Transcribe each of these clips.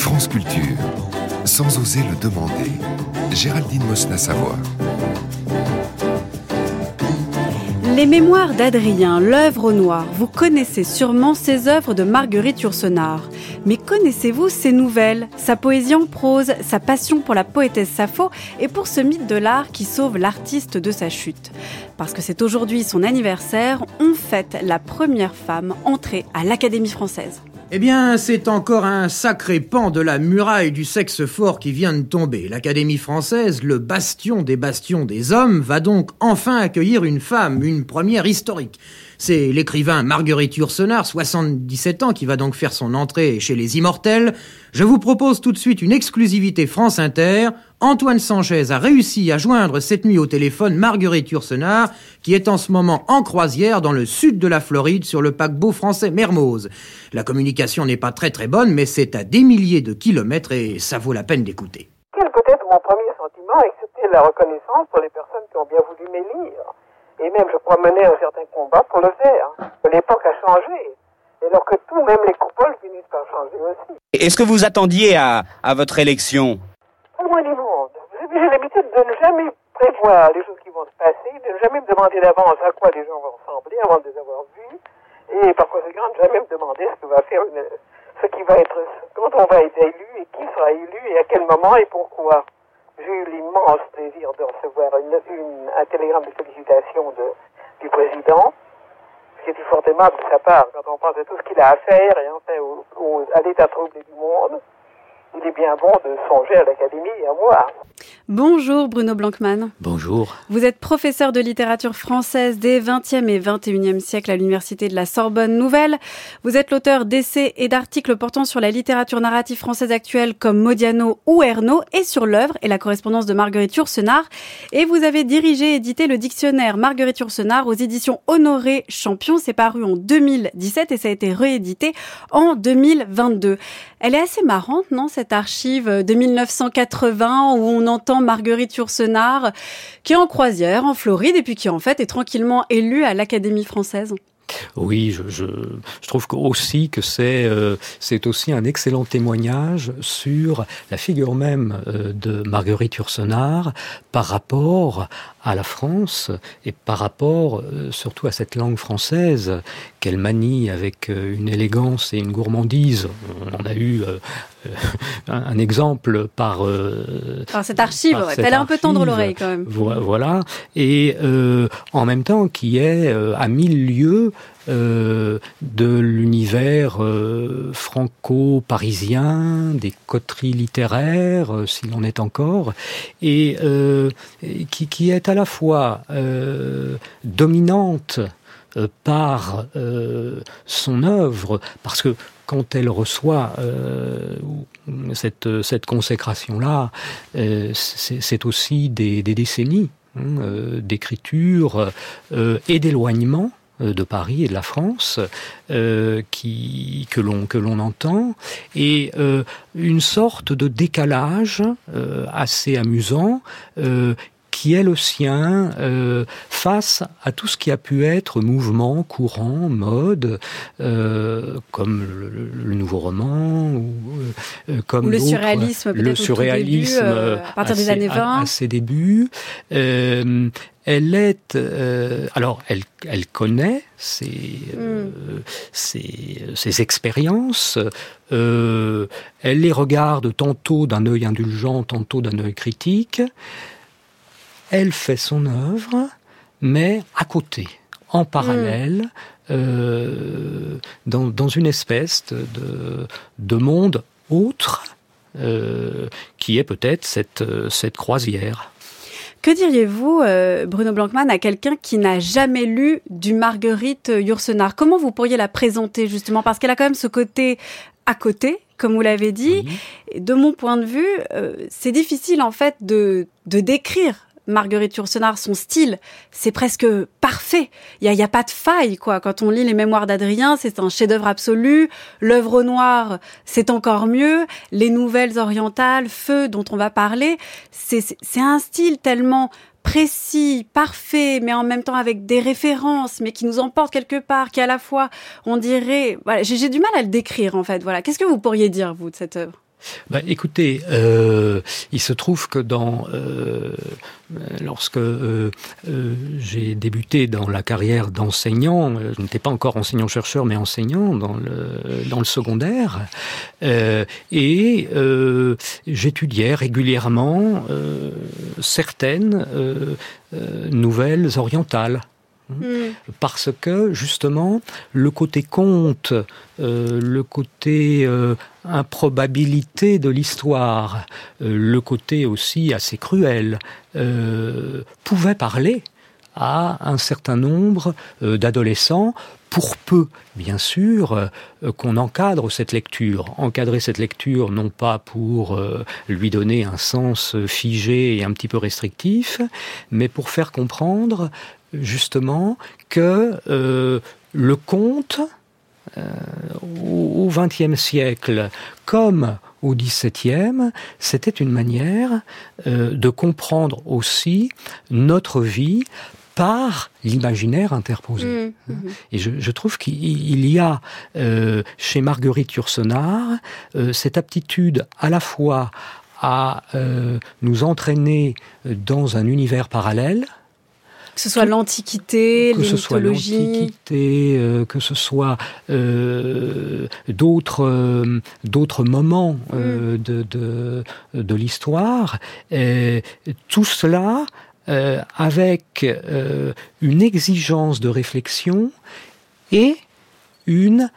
France Culture, sans oser le demander, Géraldine Mosna-Savoie. Les mémoires d'Adrien, l'œuvre au noir. Vous connaissez sûrement ces œuvres de Marguerite Yourcenar. Mais connaissez-vous ses nouvelles, sa poésie en prose, sa passion pour la poétesse Sappho et pour ce mythe de l'art qui sauve l'artiste de sa chute Parce que c'est aujourd'hui son anniversaire, on fête la première femme entrée à l'Académie française. Eh bien, c'est encore un sacré pan de la muraille du sexe fort qui vient de tomber. L'Académie française, le bastion des bastions des hommes, va donc enfin accueillir une femme, une première historique. C'est l'écrivain Marguerite Yourcenar, 77 ans, qui va donc faire son entrée chez les Immortels. Je vous propose tout de suite une exclusivité France Inter. Antoine Sanchez a réussi à joindre cette nuit au téléphone Marguerite Yourcenar, qui est en ce moment en croisière dans le sud de la Floride sur le paquebot français Mermoz. La communication n'est pas très très bonne, mais c'est à des milliers de kilomètres et ça vaut la peine d'écouter. Quel peut être mon premier sentiment, excepté la reconnaissance pour les personnes qui ont bien voulu m'élire et même, je crois, mener un certain combat pour le faire. L'époque a changé. Et alors que tout, même les coupoles, finissent par changer aussi. Est-ce que vous attendiez à, à votre élection? Loin du monde. J'ai l'habitude de ne jamais prévoir les choses qui vont se passer, de ne jamais me demander d'avance à quoi les gens vont ressembler avant de les avoir vus. Et par conséquent, ne jamais me demander ce que va faire une, ce qui va être, quand on va être élu et qui sera élu et à quel moment et pourquoi j'ai eu l'immense plaisir de recevoir une, un télégramme de félicitations de, du président, ce qui était fort aimable de sa part quand on pense à tout ce qu'il a à faire et enfin au, à l'état troublé du monde il est bien bon de songer à l'académie et à moi. Bonjour Bruno Blankman. Bonjour. Vous êtes professeur de littérature française des 20e et 21e siècles à l'université de la Sorbonne Nouvelle. Vous êtes l'auteur d'essais et d'articles portant sur la littérature narrative française actuelle comme Modiano ou Ernaud et sur l'œuvre et la correspondance de Marguerite Yourcenar. Et vous avez dirigé et édité le dictionnaire Marguerite Yourcenar aux éditions Honoré Champion. C'est paru en 2017 et ça a été réédité en 2022. Elle est assez marrante, non, cette archive de 1980 où on entend Marguerite Yourcenar qui est en croisière en Floride et puis qui en fait est tranquillement élue à l'Académie française. Oui, je, trouve aussi que c'est euh, c'est aussi un excellent témoignage sur la figure même euh, de Marguerite Yourcenar par rapport à la France et par rapport euh, surtout à cette langue française qu'elle manie avec une élégance et une gourmandise. On en a eu un, un, exemple par, par cette archive. Par cette Elle est un peu tendre l'oreille quand même. Voilà. Et en même temps qui est à mille lieues euh, de l'univers euh, franco-parisien, des coteries littéraires, euh, s'il en est encore, et, qui, qui, est à la fois dominante par son œuvre, parce que quand elle reçoit euh, cette, cette consécration-là, euh, c'est aussi des, décennies hein, euh, d'écriture et d'éloignement de Paris et de la France qui, que l'on que l'on entend et une sorte de décalage assez amusant qui est le sien euh, face à tout ce qui a pu être mouvement, courant, mode, euh, comme le, le, nouveau roman ou euh, comme ou le surréalisme, le surréalisme début, à partir des années 20, à, à ses débuts elle est alors elle elle connaît ses mm. ses, ses expériences. Elle les regarde tantôt d'un œil indulgent tantôt d'un œil critique elle fait son œuvre mais à côté en parallèle mm. euh, dans, dans une espèce de, de monde autre euh, qui est peut-être cette, cette croisière. Que diriez-vous, euh, Bruno Blancman, à quelqu'un qui n'a jamais lu du Marguerite Yourcenar? Comment vous pourriez la présenter justement? Parce qu'elle a quand même ce côté à côté, comme vous l'avez dit. Oui. De mon point de vue, euh, c'est difficile en fait de, de décrire Marguerite Yourcenar, son style, c'est presque parfait. Il y a, pas de faille, quoi. Quand on lit les mémoires d'Adrien, c'est un chef-d'œuvre absolu. L'œuvre noire, c'est encore mieux. Les nouvelles orientales, Feu, dont on va parler, c'est un style tellement précis, parfait, mais en même temps avec des références, mais qui nous emporte quelque part, qui à la fois, on dirait, j'ai du mal à le décrire en fait. Voilà, qu'est-ce que vous pourriez dire vous de cette œuvre? Bah, écoutez, euh, il se trouve que dans euh, lorsque euh, j'ai débuté dans la carrière d'enseignant, je n'étais pas encore enseignant-chercheur, mais enseignant dans le dans le secondaire, et j'étudiais régulièrement certaines nouvelles orientales. Mm. parce que justement le côté conte, euh, le côté euh, improbabilité de l'histoire, euh, le côté aussi assez cruel, pouvait parler à un certain nombre d'adolescents pour peu, bien sûr, euh, qu'on encadre cette lecture. Encadrer cette lecture, non pas pour euh, lui donner un sens figé et un petit peu restrictif, mais pour faire comprendre justement que euh, le conte euh, au XXe siècle comme au XVIIe, c'était une manière euh, de comprendre aussi notre vie par l'imaginaire interposé. Mm, mhm. Et je, je trouve qu'il il y a euh, chez Marguerite Yourcenar euh, cette aptitude à la fois à euh, nous entraîner dans un univers parallèle, Que ce soit l'Antiquité, que les ce soit l'Antiquité, euh, que ce soit euh, d'autres euh, d'autres moments euh, de, de, de l'histoire, tout cela euh, avec euh, une exigence de réflexion et une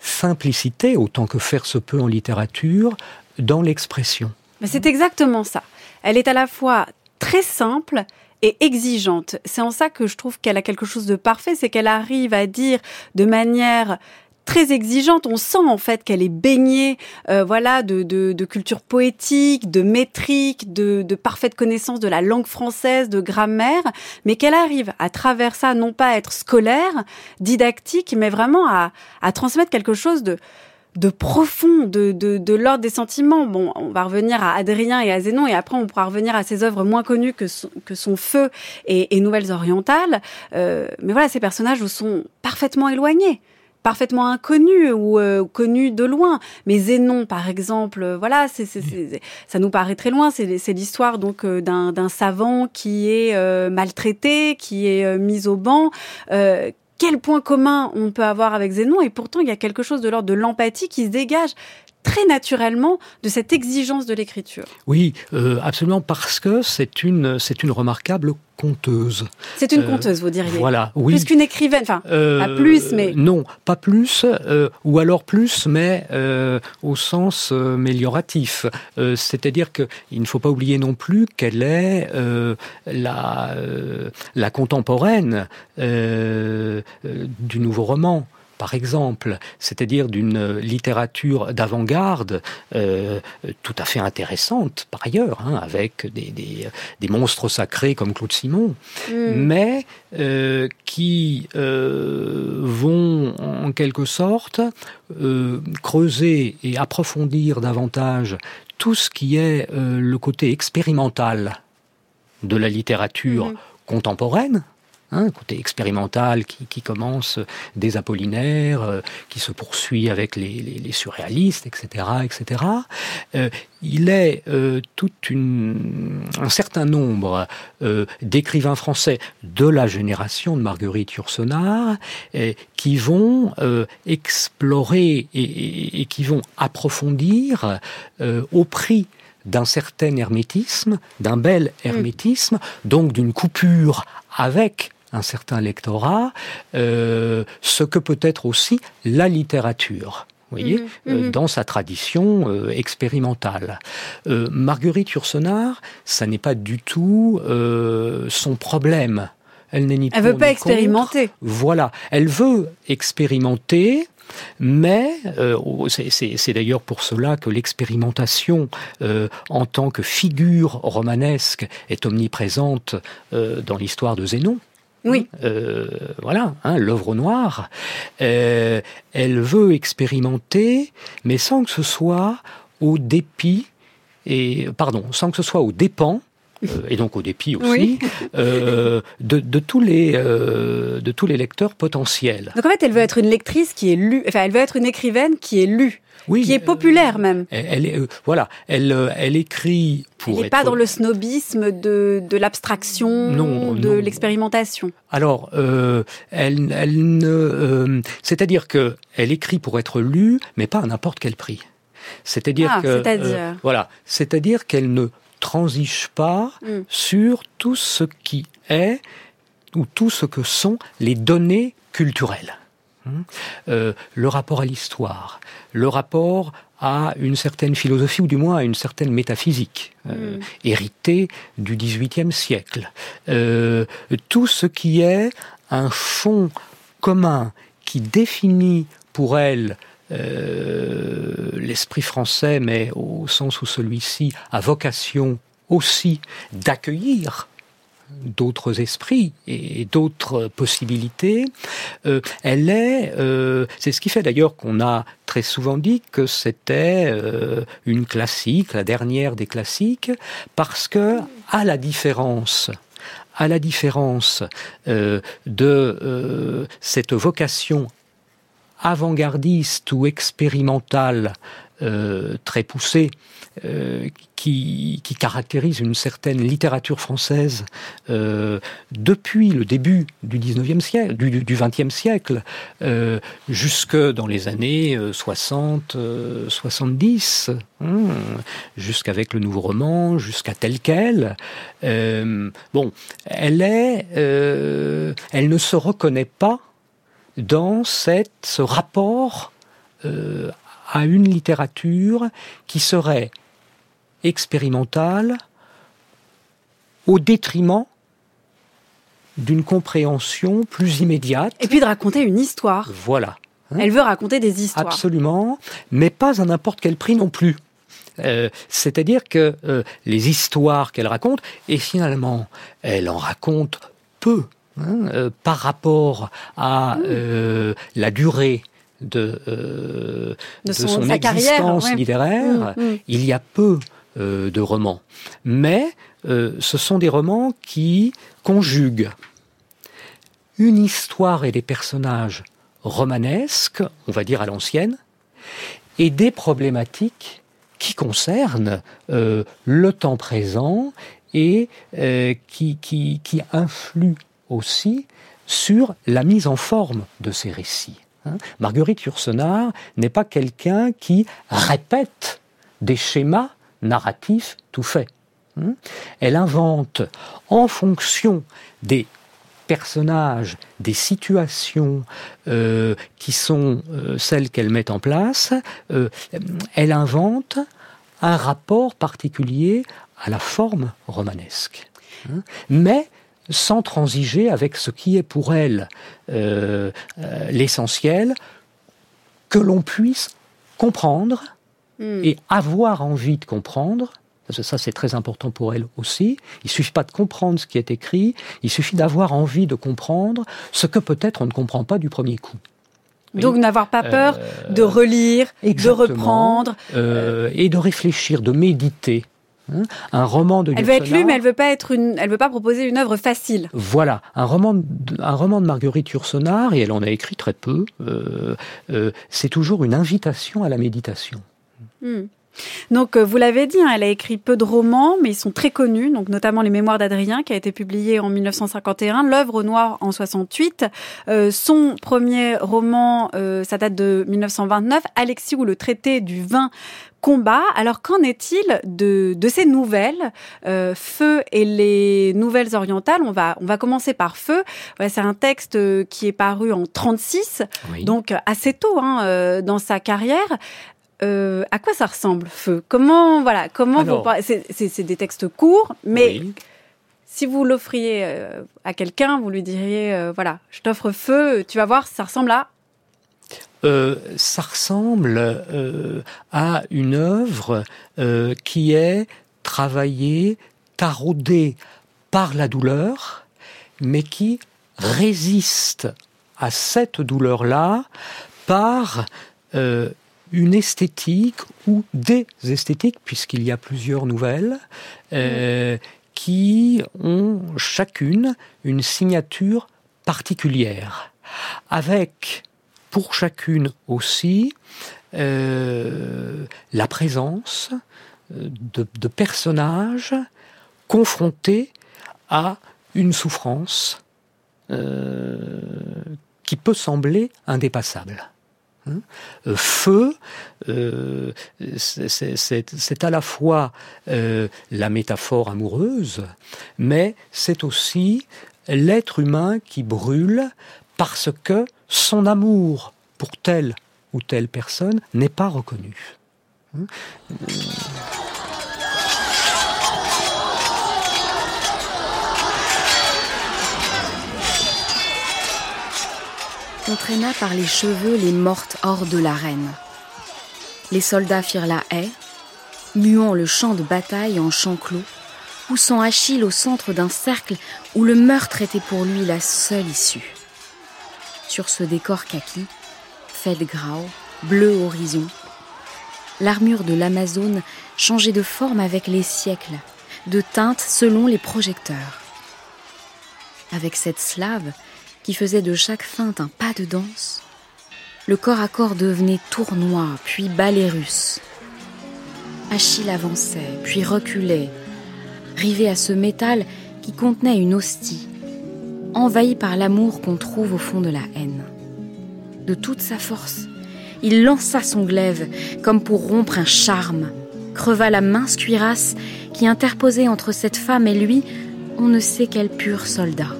simplicité, autant que faire se peut en littérature, dans l'expression. Mais c'est exactement ça. Elle est à la fois très simple et exigeante. C'est en ça que je trouve qu'elle a quelque chose de parfait, c'est qu'elle arrive à dire de manière très exigeante. On sent en fait qu'elle est baignée, euh, voilà, de, de, de culture poétique, de métrique, de, de parfaite connaissance de la langue française, de grammaire, mais qu'elle arrive à travers ça, non pas à être scolaire, didactique, mais vraiment à, à transmettre quelque chose de de profond, de, de, de l'ordre des sentiments. Bon, on va revenir à Adrien et à Zénon, et après on pourra revenir à ses œuvres moins connues que son, que son Feu et, et Nouvelles Orientales. Euh, mais voilà, ces personnages sont parfaitement éloignés parfaitement inconnus ou euh, connus de loin. Mais Zénon, par exemple, euh, voilà, c'est, ça nous paraît très loin. C'est, l'histoire donc euh, d'un, d'un savant qui est euh, maltraité, qui est euh, mis au banc. Quel point commun on peut avoir avec Zénon et pourtant il y a quelque chose de l'ordre de l'empathie qui se dégage très naturellement de cette exigence de l'écriture. Oui, euh, absolument, parce que c'est une, c'est une remarquable conteuse. C'est une Euh, conteuse, vous diriez. Voilà, oui. Plus qu'une écrivaine, enfin, Euh, pas plus, mais- non, pas plus, euh, ou alors plus, mais euh, au sens euh, amélioratif. Euh, C'est-à-dire que il ne faut pas oublier non plus qu'elle est euh, la euh, la contemporaine euh, euh, du nouveau roman. Par exemple, c'est-à-dire d'une littérature d'avant-garde euh, tout à fait intéressante par ailleurs, hein, avec des, des, des monstres sacrés comme Claude Simon, Hmm. mais euh, qui euh, vont en quelque sorte creuser et approfondir davantage tout ce qui est le côté expérimental de la littérature Mhm. contemporaine. Hein, côté expérimental qui, qui commence des Apollinaires, euh, qui se poursuit avec les, les- les surréalistes, etc., etc. Euh, il est euh, une, un certain nombre euh, d'écrivains français de la génération de Marguerite Yourcenar euh, qui vont euh, explorer et, et- et qui vont approfondir euh, au prix d'un certain hermétisme, d'un bel hermétisme, donc d'une coupure avec un certain lectorat, euh, ce que peut être aussi la littérature. Vous voyez, Mhm, euh, mhm. dans sa tradition euh, expérimentale. Marguerite Yourcenar, ça n'est pas du tout son problème. Elle n'est ni Elle pour veut pas contre. expérimenter. Voilà, elle veut expérimenter, mais euh, c'est- d'ailleurs pour cela que l'expérimentation euh, en tant que figure romanesque est omniprésente euh, dans l'histoire de Zénon. Oui. Euh, voilà, hein, l'œuvre noire. Euh, elle veut expérimenter, mais sans que ce soit au dépit et pardon, sans que ce soit au dépens et donc au dépit aussi, de, de, tous les, de tous les lecteurs potentiels. Donc en fait, elle veut être une lectrice qui est lue, enfin, elle veut être une écrivaine qui est lue oui, qui est populaire même. Elle, est, voilà, elle, elle écrit pour. Elle n'est pas dans le snobisme de, de l'abstraction, de l'expérimentation. Alors, euh, elle, elle ne, euh, c'est-à-dire que elle écrit pour être lue, mais pas à n'importe quel prix. C'est-à-dire ah, que, euh, voilà, c'est-à-dire qu'elle ne transige pas hmm. sur tout ce qui est ou tout ce que sont les données culturelles. Hein, euh, le rapport à l'histoire, le rapport à une certaine philosophie ou du moins à une certaine métaphysique euh, mm. héritée du XVIIIe siècle. Euh, tout ce qui est un fond commun qui définit pour elle l'esprit français, mais au sens où celui-ci a vocation aussi d'accueillir d'autres esprits et d'autres possibilités. Euh, elle est, euh, c'est ce qui fait d'ailleurs qu'on a très souvent dit que c'était euh, une classique, la dernière des classiques, parce que à la différence à la différence de cette vocation avant-gardiste ou expérimentale très poussée euh, qui, caractérise une certaine littérature française euh, depuis le début du 19e siècle, du, du 20e siècle, euh, jusque dans les années 60, 70, hein, jusqu'avec le nouveau roman, jusqu'à tel quel. bon, elle est, elle ne se reconnaît pas dans cette, ce rapport à une littérature qui serait expérimentale au détriment d'une compréhension plus immédiate. Et puis de raconter une histoire. Voilà. Hein Elle veut raconter des histoires. Absolument, mais pas à n'importe quel prix non plus. Euh, c'est-à-dire que euh, les histoires qu'elle raconte, et finalement, elle en raconte peu hein, euh, par rapport à mmh. la durée de, de, son, existence littéraire, mmh, mmh. il y a peu euh, de romans. Mais euh, ce sont des romans qui conjuguent une histoire et des personnages romanesques, on va dire à l'ancienne, et des problématiques qui concernent euh, le temps présent et qui, qui, qui influent aussi sur la mise en forme de ces récits. Hein. Marguerite Yourcenar n'est pas quelqu'un qui répète des schémas narratif tout fait. Hmm? Elle invente en fonction des personnages, des situations euh, qui sont euh, celles qu'elle met en place, euh, elle invente un rapport particulier à la forme romanesque. Hmm? Mais sans transiger avec ce qui est pour elle l'essentiel, que l'on puisse comprendre Hmm. et avoir envie de comprendre. Parce que ça, c'est très important pour elle aussi. Il suffit pas de comprendre ce qui est écrit, il suffit d'avoir envie de comprendre ce que peut-être on ne comprend pas du premier coup. Donc n'avoir pas peur euh, de relire, de reprendre. Euh, et de réfléchir, de méditer. Hein. un roman de Elle veut être lue, mais elle veut pas être une, elle veut pas proposer une œuvre facile. Voilà, un roman, de, un roman de Marguerite Yourcenar, et elle en a écrit très peu. Euh, c'est toujours une invitation à la méditation. Hmm. Donc, euh, vous l'avez dit, hein, elle a écrit peu de romans, mais ils sont très connus, donc notamment Les Mémoires d'Adrien, qui a été publié en 1951, L'œuvre noire en 68. Euh, son premier roman, euh, ça date de 1929, Alexis ou le traité du vin combat. Alors qu'en est-il de, de ces nouvelles Feu et les nouvelles orientales? On va on va commencer par Feu. c'est un texte qui est paru en 36, donc assez tôt hein, dans sa carrière. Euh, à quoi ça ressemble, Feu? Comment, voilà, comment vous C'est des textes courts, mais si vous l'offriez euh, à quelqu'un, vous lui diriez, euh, voilà, je t'offre Feu, tu vas voir, ça ressemble à ça ressemble à une œuvre qui est travaillée, taraudée par la douleur, mais qui résiste à cette douleur-là par une esthétique ou des esthétiques, puisqu'il y a plusieurs nouvelles, euh, qui ont chacune une signature particulière, avec pour chacune aussi euh, la présence euh, de, personnages confrontés à une souffrance qui peut sembler indépassable. Hein. Feu, c'est à la fois la métaphore amoureuse, mais c'est aussi l'être humain qui brûle parce que son amour pour telle ou telle personne n'est pas reconnu. Hein On traîna par les cheveux les mortes hors de l'arène. Les soldats firent la haie, muant le champ de bataille en champ clos, poussant Achille au centre d'un cercle où le meurtre était pour lui la seule issue. Sur ce décor kaki, fait grau, bleu horizon, l'armure de l'Amazone changeait de forme avec les siècles, de teinte selon les projecteurs. Avec cette slave qui faisait de chaque feinte un pas de danse, le corps à corps devenait tournoi, puis ballet russe. Achille avançait, puis reculait, rivé à ce métal qui contenait une hostie, envahi par l'amour qu'on trouve au fond de la haine. De toute sa force, il lança son glaive comme pour rompre un charme, creva la mince cuirasse qui interposait entre cette femme et lui on ne sait quel pur soldat.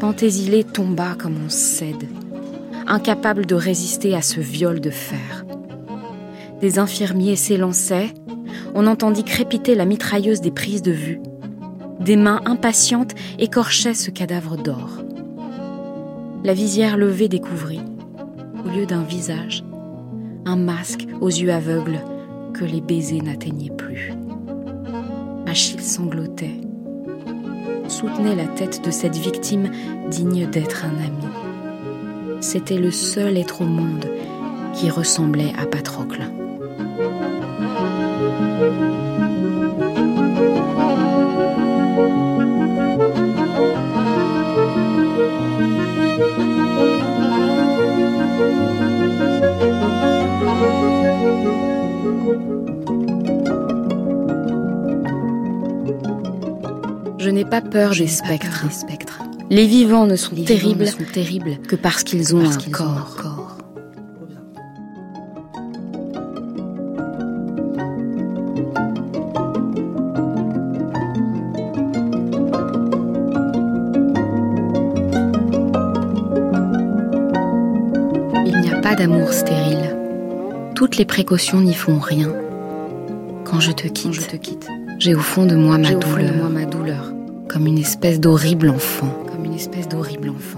Pentésilé tomba comme on cède, incapable de résister à ce viol de fer. Des infirmiers s'élançaient, on entendit crépiter la mitrailleuse des prises de vue. Des mains impatientes écorchaient ce cadavre d'or. La visière levée découvrit, au lieu d'un visage, un masque aux yeux aveugles que les baisers n'atteignaient plus. Achille sanglotait, soutenait la tête de cette victime digne d'être un ami. C'était le seul être au monde qui ressemblait à Patrocle. Je n'ai pas peur des spectres. Les vivants ne sont, terribles, que parce qu'ils ont, un corps. d'amour stérile. Toutes les précautions n'y font rien. Quand je te quitte. J'ai au fond de moi ma douleur, moi ma douleur, comme une espèce d'horrible enfant, comme une espèce d'horrible enfant.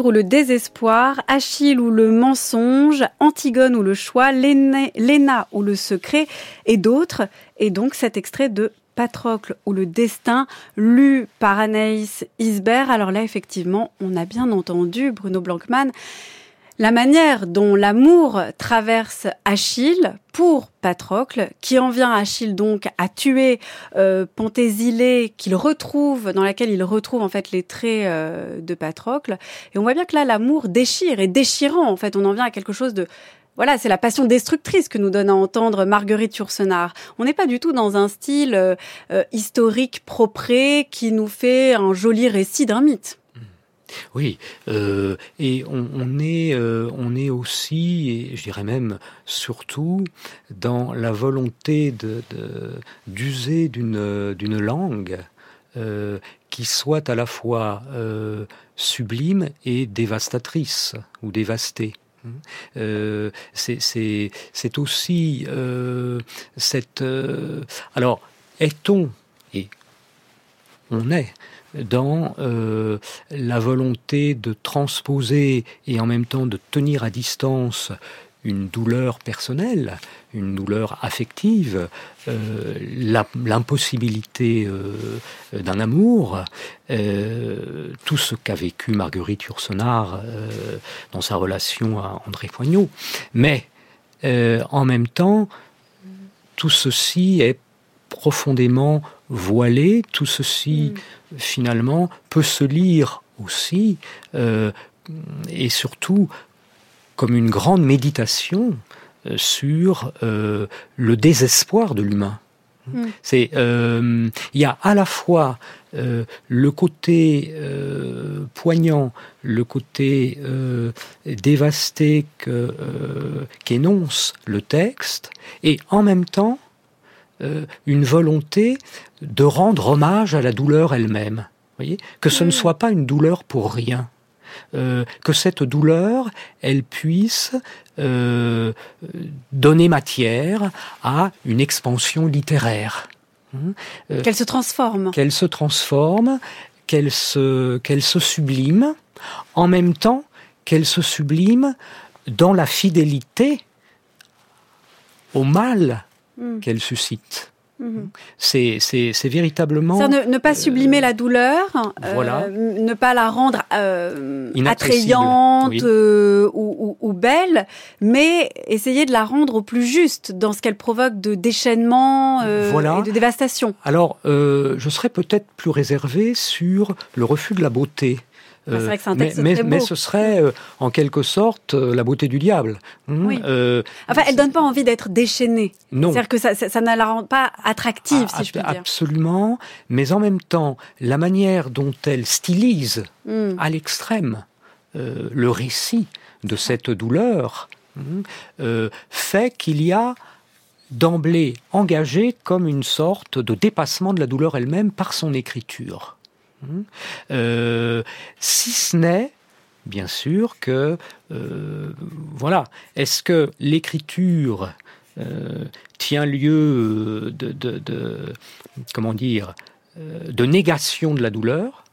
Ou le désespoir, Achille ou le mensonge, Antigone ou le choix, Léna ou le secret et d'autres. Et donc cet extrait de Patrocle ou le destin, lu par Anaïs Isbert. Alors là, effectivement, on a bien entendu Bruno Blankmann la manière dont l'amour traverse Achille pour Patrocle, qui en vient Achille donc à tuer euh, qu'il retrouve, dans laquelle il retrouve en fait les traits euh, de Patrocle. Et on voit bien que là, l'amour déchire et déchirant. En fait, on en vient à quelque chose de voilà, c'est la passion destructrice que nous donne à entendre Marguerite Yourcenar. On n'est pas du tout dans un style euh, euh, historique propre qui nous fait un joli récit d'un mythe. Oui, euh, et on, est, euh, on est aussi, et je dirais même surtout, dans la volonté d'user d'une langue euh, qui soit à la fois sublime et dévastatrice ou dévastée. c'est aussi cette... alors, est-on, et on est, dans euh, la volonté de transposer et en même temps de tenir à distance une douleur personnelle, une douleur affective, euh, l'impossibilité euh, d'un amour, tout ce qu'a vécu Marguerite Yourcenar dans sa relation à André Poignot. Mais en même temps, tout ceci est profondément voilé, tout ceci mm. finalement peut se lire aussi et surtout comme une grande méditation euh, sur euh, le désespoir de l'humain. Hmm. C'est euh, il y a à la fois le côté poignant, le côté dévasté qu'énonce le texte, et en même temps une volonté de rendre hommage à la douleur elle-même. Voyez? Que ce ne hmm. soit pas une douleur pour rien. Euh, que cette douleur, elle puisse euh, donner matière à une expansion littéraire. Hein, euh, qu'elle se transforme. Qu'elle se transforme, qu'elle se, qu'elle se sublime, en même temps qu'elle se sublime dans la fidélité au mal hmm. qu'elle suscite. Mhm. C'est véritablement... Ne, ne, pas sublimer la douleur, euh, ne pas la rendre euh, attrayante euh, ou, belle, mais essayer de la rendre au plus juste dans ce qu'elle provoque de déchaînement et de dévastation. Alors, je serais peut-être plus réservé sur le refus de la beauté. Ah, c'est vrai que c'est un texte mais, très beau. mais, ce serait euh, en quelque sorte euh, la beauté du diable. Oui. Euh, enfin, elle donne pas envie d'être déchaînée. Non. C'est-à-dire que ça, ça, ne la rend pas attractive, si je puis dire. Absolument. Mais en même temps, la manière dont elle stylise hmm. à l'extrême le récit de cette douleur hmm, fait qu'il y a d'emblée engagé comme une sorte de dépassement de la douleur elle-même par son écriture. Euh, si ce n'est, bien sûr, que, euh, voilà, est-ce que l'écriture euh, tient lieu de, comment dire, de négation de la douleur,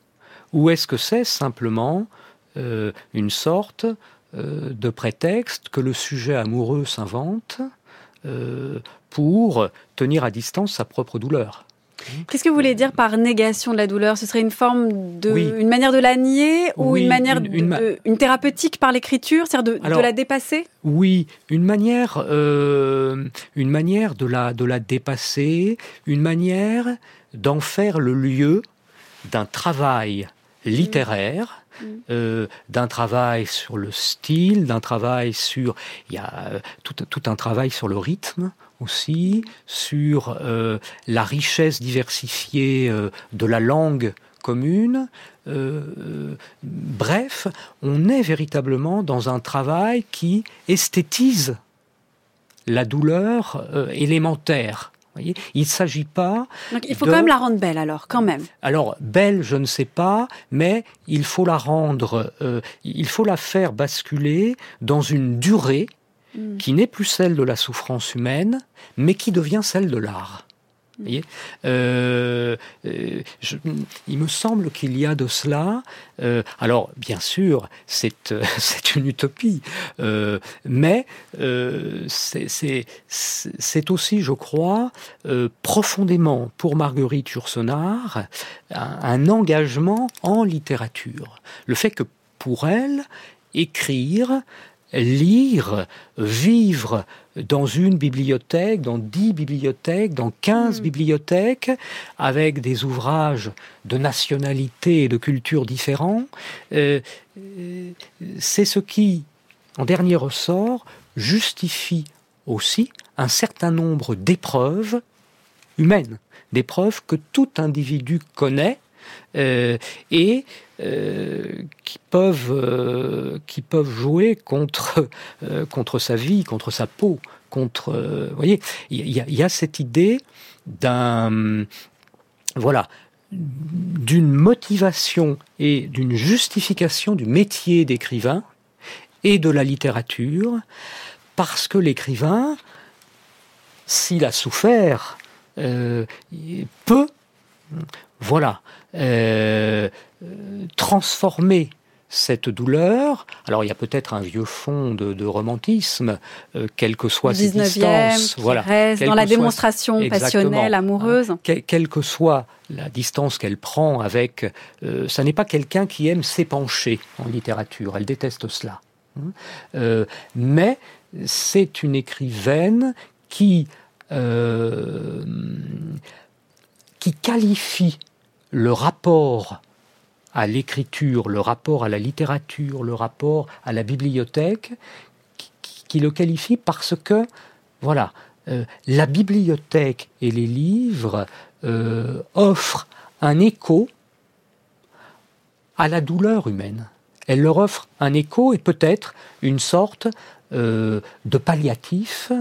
ou est-ce que c'est simplement une sorte de prétexte que le sujet amoureux s'invente pour tenir à distance sa propre douleur? Qu'est-ce que vous voulez dire par négation de la douleur? Ce serait une forme de, une manière de la nier ou une manière, une, thérapeutique par l'écriture, c'est-à-dire de, la dépasser? Oui, une manière, euh, une manière de la, de la dépasser, une manière d'en faire le lieu d'un travail littéraire. Mm. Euh, d'un travail sur le style, d'un travail sur... Il y a euh, tout, tout un travail sur le rythme aussi, sur euh, la richesse diversifiée euh, de la langue commune. Euh, bref, on est véritablement dans un travail qui esthétise la douleur élémentaire. il ne s'agit pas. Donc il faut quand même la rendre belle alors, quand même. Alors belle, je ne sais pas, mais il faut la rendre, il faut la faire basculer dans une durée Mm. qui n'est plus celle de la souffrance humaine, mais qui devient celle de l'art. Mm. Euh, euh, il me semble qu'il y a de cela. Euh, alors, bien sûr, c'est une utopie, mais c'est aussi, je crois, profondément pour Marguerite Yourcenar un, un engagement en littérature. Le fait que pour elle, écrire, lire, vivre dans une bibliothèque, dans dix bibliothèques, dans quinze hmm. bibliothèques, avec des ouvrages de nationalités et de cultures différents, euh, c'est ce qui, en dernier ressort, justifie aussi un certain nombre d'épreuves humaines, d'épreuves que tout individu connaît euh, et euh, qui peuvent euh, qui peuvent jouer contre contre sa vie, contre sa peau, contre vous voyez il y, a cette idée d'un voilà d'une motivation et d'une justification du métier d'écrivain et de la littérature parce que l'écrivain s'il a souffert peut voilà, euh, transformer cette douleur. Alors il y a peut-être un vieux fond de, romantisme, euh, quelle que soit ses distances, voilà, reste dans la démonstration passionnelle, amoureuse. Hein, quelle que soit la distance qu'elle prend avec, euh, ça n'est pas quelqu'un qui aime s'épancher en littérature. Elle déteste cela. Hein. Euh, mais c'est une écrivaine qui qui qualifie le rapport à l'écriture, le rapport à la littérature, le rapport à la bibliothèque, qui, le qualifie parce que, voilà, euh, la bibliothèque et les livres euh, offrent un écho à la douleur humaine. Elle leur offre un écho et peut-être une sorte euh, de palliatif,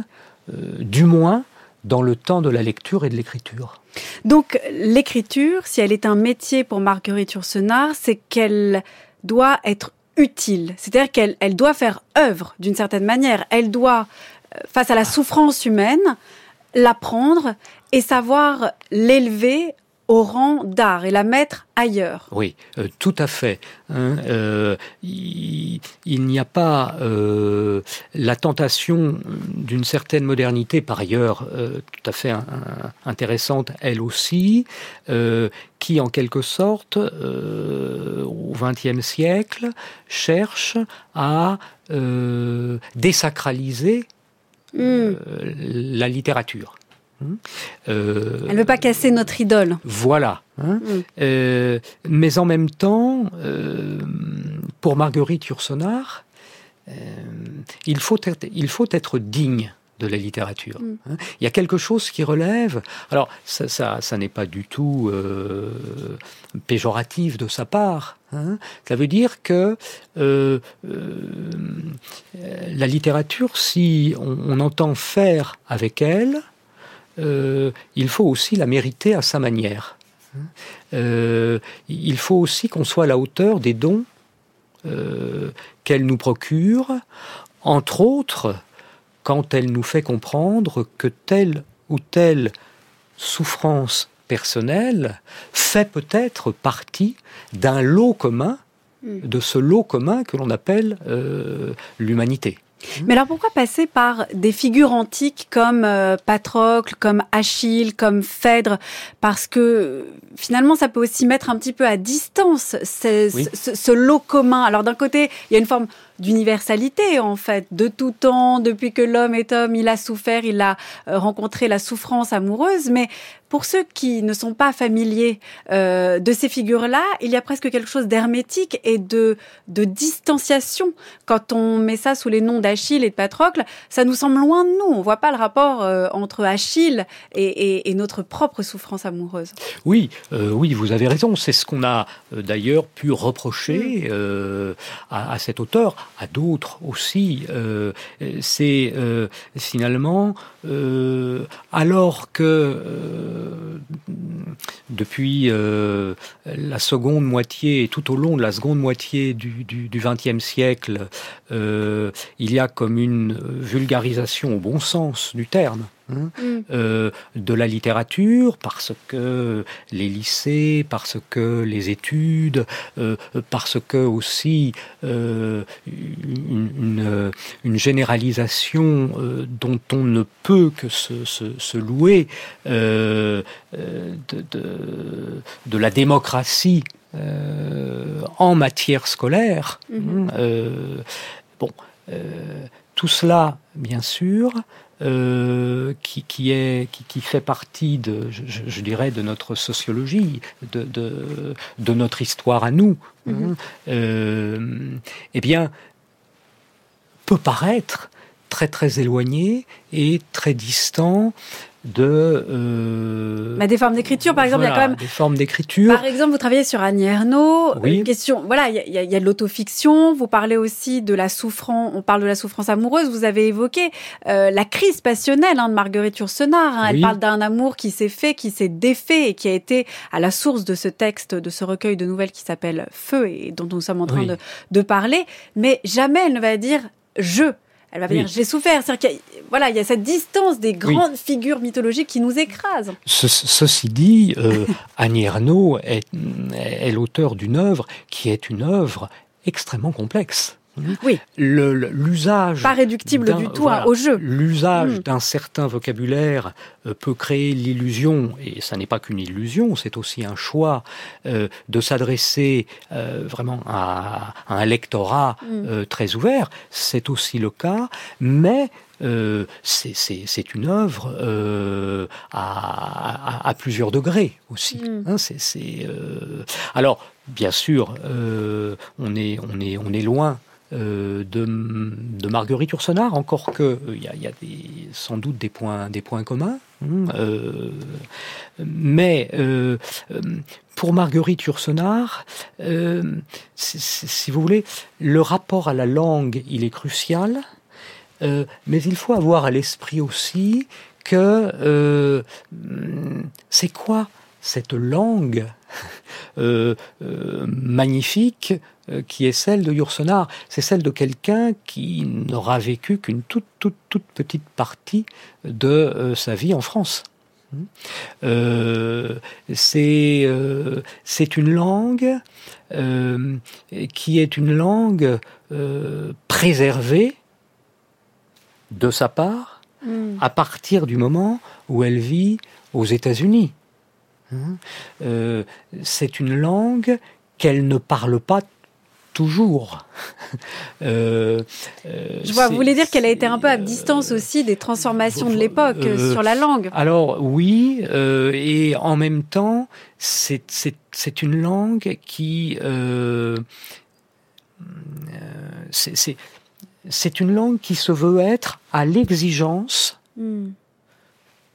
du moins dans le temps de la lecture et de l'écriture. Donc l'écriture, si elle est un métier pour Marguerite Yourcenar, c'est qu'elle doit être utile, c'est-à-dire qu'elle elle doit faire œuvre d'une certaine manière, elle doit, euh, face à la souffrance humaine, l'apprendre et savoir l'élever au rang d'art et la mettre ailleurs. Oui, euh, tout à fait. Hein. Euh, il, n'y a pas euh, la tentation d'une certaine modernité, par ailleurs tout à fait intéressante, elle aussi, qui en quelque sorte, au XXe siècle, cherche à désacraliser hmm. la littérature. Euh, Elle ne veut pas casser notre idole. Voilà. Hein. Mm. Euh, mais en même temps, euh, pour Marguerite Yourcenar, il, faut être, il faut être digne de la littérature. Mm. Hein. Il y a quelque chose qui relève. Alors, ça, ça, n'est pas du tout péjoratif de sa part. Hein. Ça veut dire que la littérature, si on entend faire avec elle, euh, il faut aussi la mériter à sa manière. Euh, il faut aussi qu'on soit à la hauteur des dons euh, qu'elle nous procure, entre autres quand elle nous fait comprendre que telle ou telle souffrance personnelle fait peut-être partie d'un lot commun, mm. de ce lot commun que l'on appelle l'humanité. Mais alors pourquoi passer par des figures antiques comme euh, Patrocle, comme Achille, comme Phèdre? Parce que finalement, ça peut aussi mettre un petit peu à distance ce, ce lot commun. Alors d'un côté, il y a une forme d'universalité en fait, de tout temps, depuis que l'homme est homme, il a souffert, il a euh, rencontré la souffrance amoureuse, mais pour ceux qui ne sont pas familiers euh, de ces figures-là, il y a presque quelque chose d'hermétique et de, de distanciation. Quand on met ça sous les noms d'Achille et de Patrocle, ça nous semble loin de nous. On voit pas le rapport euh, entre Achille et, et, notre propre souffrance amoureuse. Oui, oui, vous avez raison. C'est ce qu'on a d'ailleurs pu reprocher mm. à, à, cet auteur à d'autres aussi. Euh, c'est euh, finalement, euh, alors que depuis la seconde moitié, tout au long de la seconde moitié du XXe siècle, il y a comme une vulgarisation au bon sens du terme Hein, mm. euh, de la littérature, parce que les lycées, parce que les études, euh, parce que aussi euh, une, généralisation dont on ne peut que se, louer de, de, la démocratie en matière scolaire. Mm-hmm. Bon, tout cela, bien sûr, euh, qui, qui, est, qui, qui, fait partie de, je, je, dirais, de notre sociologie, de, de, de notre histoire à nous, mm-hmm. euh, eh bien, peut paraître très très éloigné et très distant de euh, bah, des formes d'écriture par exemple il y a quand même des formes d'écriture. Par exemple vous travaillez sur Annie Ernaux. Oui. question voilà il y a, y a, de l'autofiction. Vous parlez aussi de la souffrance on parle de la souffrance amoureuse. Vous avez évoqué euh, la crise passionnelle hein, de Marguerite Yourcenar hein. elle parle d'un amour qui s'est fait qui s'est défait et qui a été à la source de ce texte de ce recueil de nouvelles qui s'appelle Feu et dont nous sommes en train de, de parler. Mais jamais elle ne va dire je elle va venir, j'ai souffert. C'est-à-dire qu'il voilà, il y a cette distance des grandes figures mythologiques qui nous écrasent. ceci dit, euh, Annie Ernaux est, est l'auteur d'une œuvre qui est une œuvre extrêmement complexe. Oui. L'usage. Pas réductible du tout hein, au jeu. L'usage mm. d'un certain vocabulaire euh, peut créer l'illusion, et ça n'est pas qu'une illusion, c'est aussi un choix euh, de s'adresser euh, vraiment à, un lectorat mm. très ouvert. C'est aussi le cas, mais c'est une œuvre à, plusieurs degrés aussi. Mm. Hein, alors bien sûr, on est on est on est loin de, de, Marguerite Yourcenar, encore que il y, a, sans doute des points, des points communs. Hein, euh, mais euh, pour Marguerite Yourcenar, si vous voulez, le rapport à la langue, il est crucial. mais il faut avoir à l'esprit aussi que c'est quoi cette langue magnifique euh, qui est celle de Yourcenar. C'est celle de quelqu'un qui n'aura vécu qu'une toute, toute, toute petite partie de euh, sa vie en France. Euh, c'est euh, une langue qui est une langue préservée de sa part mm. à partir du moment où elle vit aux États-Unis. c'est une langue qu'elle ne parle pas toujours. Euh, euh, Je vois, vous voulez dire qu'elle a été un peu à distance aussi des transformations de l'époque euh, sur la langue Alors oui, et en même temps, c'est une langue qui... c'est une langue qui se veut être à l'exigence hmm.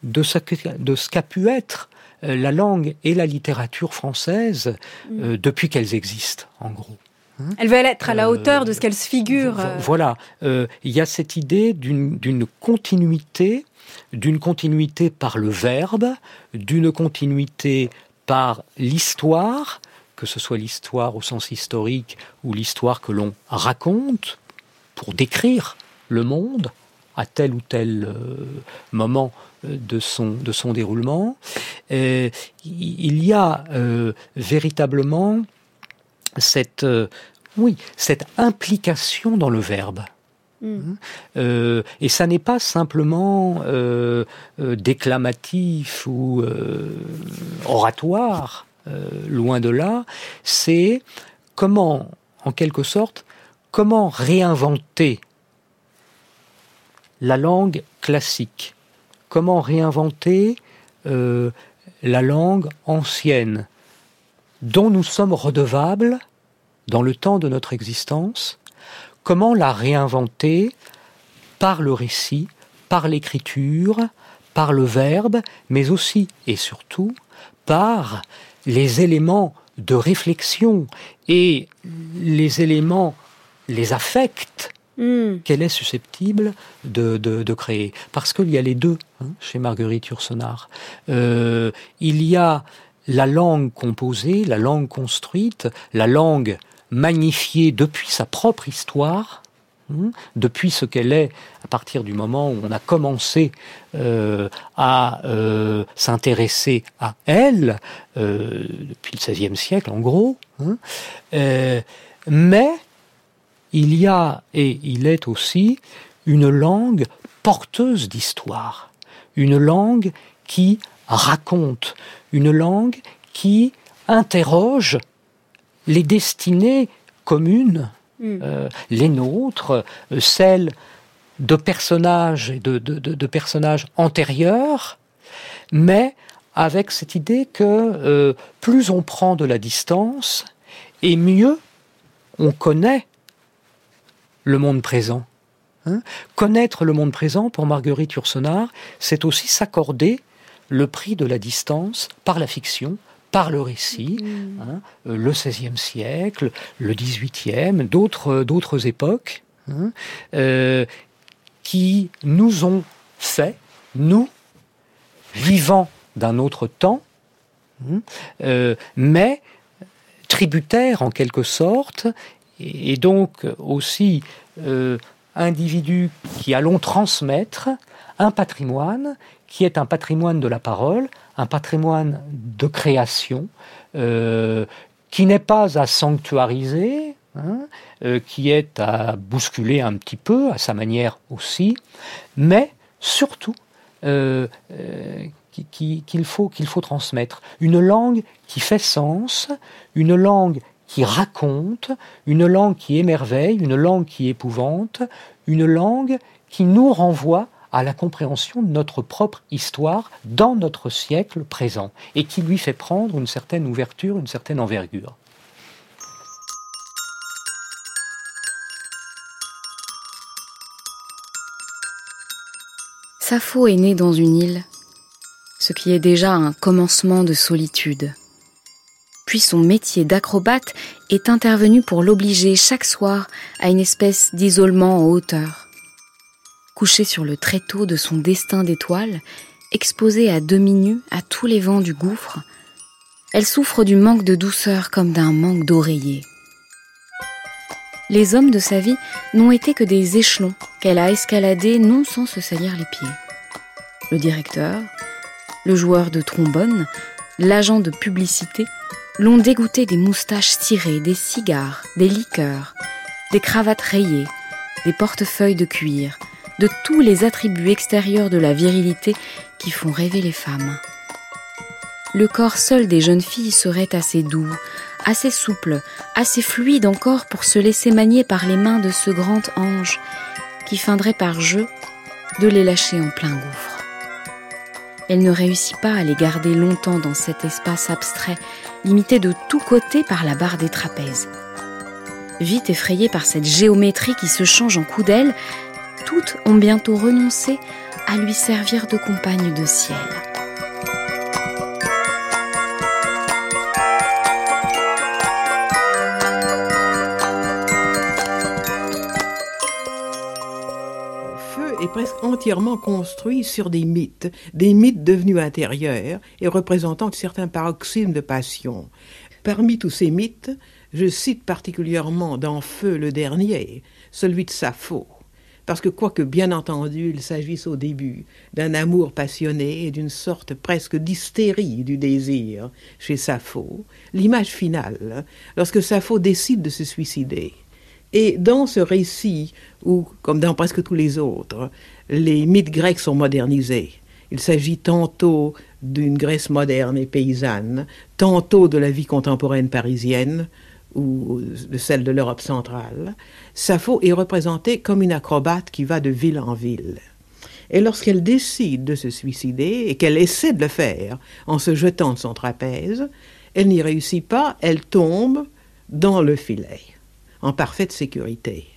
de ce qu'a pu être la langue et la littérature française hmm. depuis qu'elles existent, en gros. Hein elle veut être à la hauteur de ce qu'elle se figure. Euh. Voilà, euh, il y a cette idée d'une continuité, d'une continuité par le verbe, d'une continuité par l'histoire, que ce soit l'histoire au sens historique ou l'histoire que l'on raconte pour décrire le monde à tel ou tel euh, moment de son, de son déroulement. il y a véritablement cette, euh, oui, cette implication dans le verbe. Mm. Hein, euh, et ça n'est pas simplement euh, déclamatif ou oratoire, loin de là, c'est comment, en quelque sorte, comment réinventer la langue classique, comment réinventer la langue ancienne, dont nous sommes redevables dans le temps de notre existence, comment la réinventer par le récit, par l'écriture, par le verbe, mais aussi et surtout par les éléments de réflexion et les éléments, les affects hmm. qu'elle est susceptible de, créer. Parce qu'il y a les deux hein, chez Marguerite Yourcenar. Euh, il y a la langue composée, la langue construite, la langue magnifiée depuis sa propre histoire, hein, depuis ce qu'elle est à partir du moment où on a commencé euh, à euh, s'intéresser à elle, euh, depuis le XVIe siècle en gros, hein, mais il y a, et il est aussi, une langue porteuse d'histoire, une langue qui raconte, une langue qui interroge les destinées communes, mm. euh, les nôtres, euh, celles de personnages et de, personnages antérieurs, mais avec cette idée que euh, plus on prend de la distance, et mieux on connaît le monde présent. Hein. Connaître le monde présent, pour Marguerite Yourcenar, c'est aussi s'accorder le prix de la distance par la fiction, par le récit, mm. hein, euh, le XVIe siècle, le XVIIIe, d'autres d'autres époques, hein, euh, qui nous ont fait, nous, vivant d'un autre temps, hein, euh, mais tributaires en quelque sorte, et, donc aussi individus qui allons transmettre un patrimoine qui est un patrimoine de la parole, un patrimoine de création, euh, qui n'est pas à sanctuariser, hein, euh, qui est à bousculer un petit peu, à sa manière aussi, mais surtout euh, qu'il faut, qu'il faut transmettre. Une langue qui fait sens, une langue qui raconte, une langue qui émerveille, une langue qui épouvante, une langue qui nous renvoie à la compréhension de notre propre histoire dans notre siècle présent et qui lui fait prendre une certaine ouverture, une certaine envergure. Sappho est né dans une île, ce qui est déjà un commencement de solitude. Puis son métier d'acrobate est intervenu pour l'obliger chaque soir à une espèce d'isolement en hauteur. Couchée sur le tréteau de son destin d'étoile, exposée à demi nue à tous les vents du gouffre, elle souffre du manque de douceur comme d'un manque d'oreiller. Les hommes de sa vie n'ont été que des échelons qu'elle a escaladés non sans se salir les pieds. Le directeur, le joueur de trombone, l'agent de publicité l'ont dégoûté des moustaches tirées, des cigares, des liqueurs, des cravates rayées, des portefeuilles de cuir, tous les attributs extérieurs de la virilité qui font rêver les femmes. Le corps seul des jeunes filles serait assez doux, assez souple, assez fluide encore pour se laisser manier par les mains de ce grand ange qui feindrait par jeu de les lâcher en plein gouffre. Elle ne réussit pas à les garder longtemps dans cet espace abstrait, limité de tous côtés par la barre des trapèzes. Vite effrayée par cette géométrie qui se change en coup d'aile, toutes ont bientôt renoncé à lui servir de compagne de ciel. Feu est presque entièrement construit sur des mythes, des mythes devenus intérieurs et représentant certains paroxysmes de passion. Parmi tous ces mythes, je cite particulièrement dans Feu le dernier, celui de Sappho parce que quoique bien entendu il s'agisse au début d'un amour passionné et d'une sorte presque d'hystérie du désir chez Sappho, l'image finale, lorsque Sappho décide de se suicider, et dans ce récit, où, comme dans presque tous les autres, les mythes grecs sont modernisés, il s'agit tantôt d'une Grèce moderne et paysanne, tantôt de la vie contemporaine parisienne, ou de celle de l'Europe centrale, Sappho est représentée comme une acrobate qui va de ville en ville. Et lorsqu'elle décide de se suicider et qu'elle essaie de le faire en se jetant de son trapèze, elle n'y réussit pas, elle tombe dans le filet, en parfaite sécurité.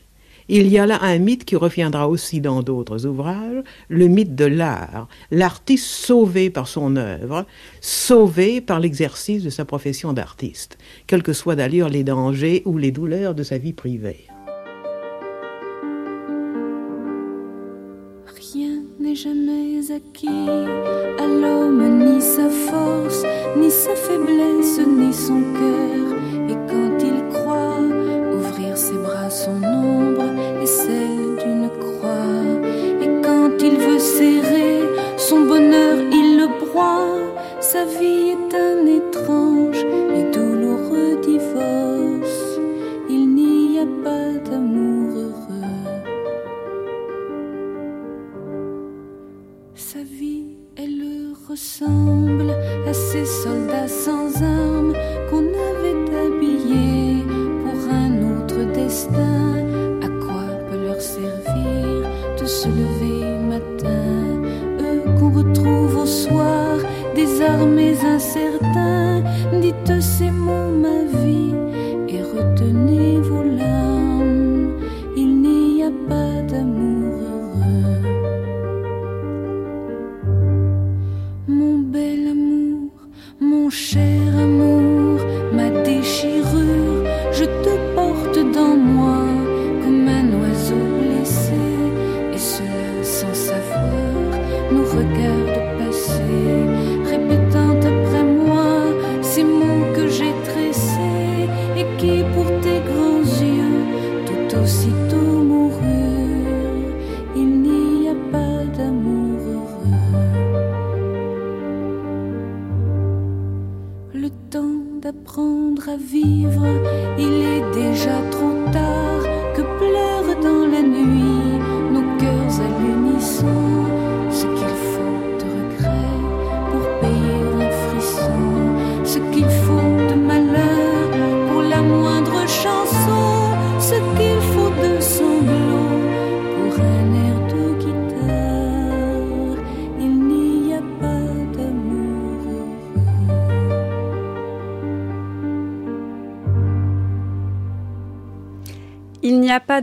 Il y a là un mythe qui reviendra aussi dans d'autres ouvrages, le mythe de l'art, l'artiste sauvé par son œuvre, sauvé par l'exercice de sa profession d'artiste, quels que soient d'ailleurs les dangers ou les douleurs de sa vie privée. Rien n'est jamais acquis à l'homme, ni sa force, ni sa faiblesse, ni son cœur. Ses bras, son ombre et celle d'une croix. Et quand il veut serrer son bonheur, il le broie. Sa vie est un étrange et douloureux divorce. Il n'y a pas d'amour heureux. Sa vie, elle ressemble à ces soldats sans armes qu'on incertains. Dites ces mots, ma vie,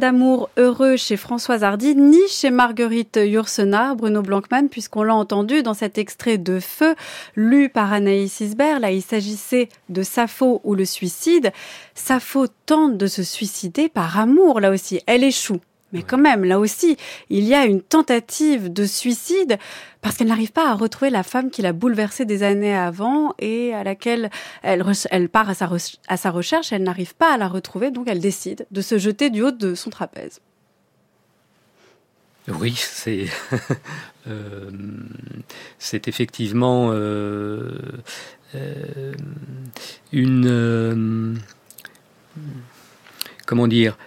d'amour heureux chez Françoise Hardy, ni chez Marguerite Yourcenar, Bruno Blancmann, puisqu'on l'a entendu dans cet extrait de Feu, lu par Anaïs Isbert. Là, il s'agissait de Sappho ou le suicide. Sappho tente de se suicider par amour, là aussi. Elle échoue. Mais quand même, là aussi, il y a une tentative de suicide parce qu'elle n'arrive pas à retrouver la femme qui l'a bouleversée des années avant et à laquelle elle, part à sa, re- à sa recherche. Elle n'arrive pas à la retrouver, donc elle décide de se jeter du haut de son trapèze. Oui, c'est euh, c'est effectivement euh, euh, une comment dire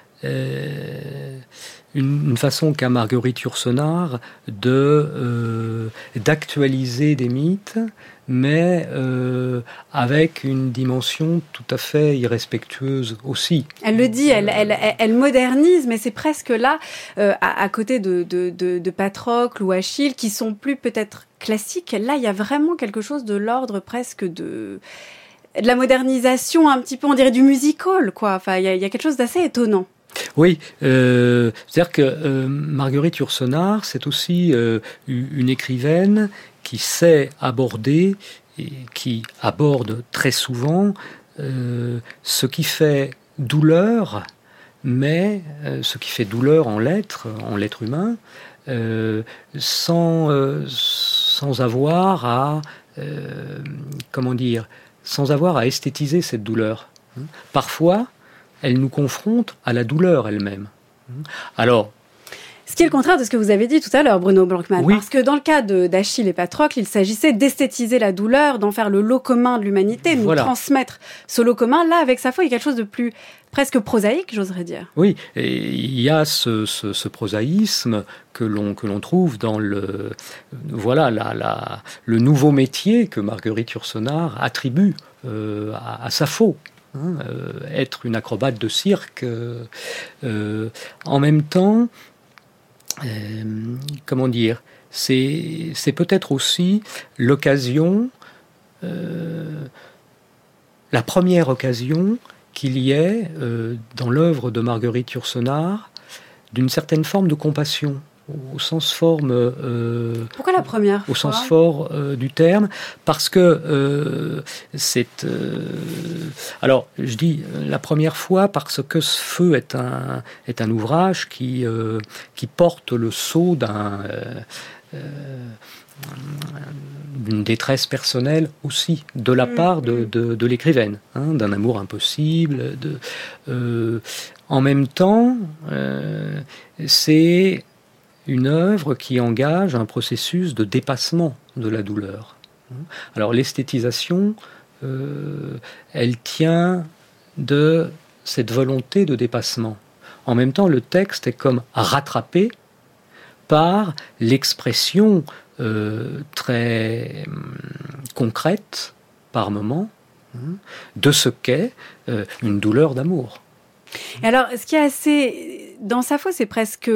une, façon qu'a Marguerite Yourcenar de euh, d'actualiser des mythes, mais euh, avec une dimension tout à fait irrespectueuse aussi. Elle le dit, elle, elle, modernise, mais c'est presque là, euh, à, côté de, de, de, Patrocle ou Achille, qui sont plus peut-être classiques. Là, il y a vraiment quelque chose de l'ordre presque de de la modernisation, un petit peu, on dirait du musical, quoi. Enfin, il y a quelque chose d'assez étonnant. Oui, euh, c'est-à-dire que euh, Marguerite Yourcenar, c'est aussi euh, une écrivaine qui sait aborder et qui aborde très souvent euh, ce qui fait douleur, mais euh, ce qui fait douleur en l'être, en l'être humain, euh, sans, sans avoir à, comment dire, sans avoir à esthétiser cette douleur. Parfois, elle nous confronte à la douleur elle-même. Alors, Ce qui est le contraire de ce que vous avez dit tout à l'heure, Bruno Blancmann. Oui. Parce que dans le cas d'Achille et Patrocle, il s'agissait d'esthétiser la douleur, d'en faire le lot commun de l'humanité, de Voilà. nous transmettre ce lot commun. Là, avec Sappho, il y a quelque chose de plus presque prosaïque, j'oserais dire. oui, et il y a ce, ce- ce prosaïsme que l'on que l'on trouve dans le voilà la, la- le nouveau métier que Marguerite Yourcenar attribue euh, à, à Sappho. Euh, être une acrobate de cirque. euh, euh, en même temps, comment dire, c'est peut-être aussi l'occasion, la première occasion qu'il y ait dans l'œuvre de Marguerite Yourcenar d'une certaine forme de compassion, au sens forme, euh, Pourquoi la première au sens fort euh, du terme, parce que euh, c'est. alors, je dis la première fois parce que ce feu est un est un ouvrage qui qui porte le sceau d'un d'une détresse personnelle aussi de la Mm, part de, de, de l'écrivaine, hein, d'un amour impossible. De, euh, en même temps, euh, c'est une œuvre qui engage un processus de dépassement de la douleur. Alors l'esthétisation, euh, elle tient de cette volonté de dépassement. En même temps, le texte est comme rattrapé par l'expression euh, très hum, concrète, par moment, hein, de ce qu'est euh, une douleur d'amour. Alors, ce qui est assez dans Sappho, c'est presque,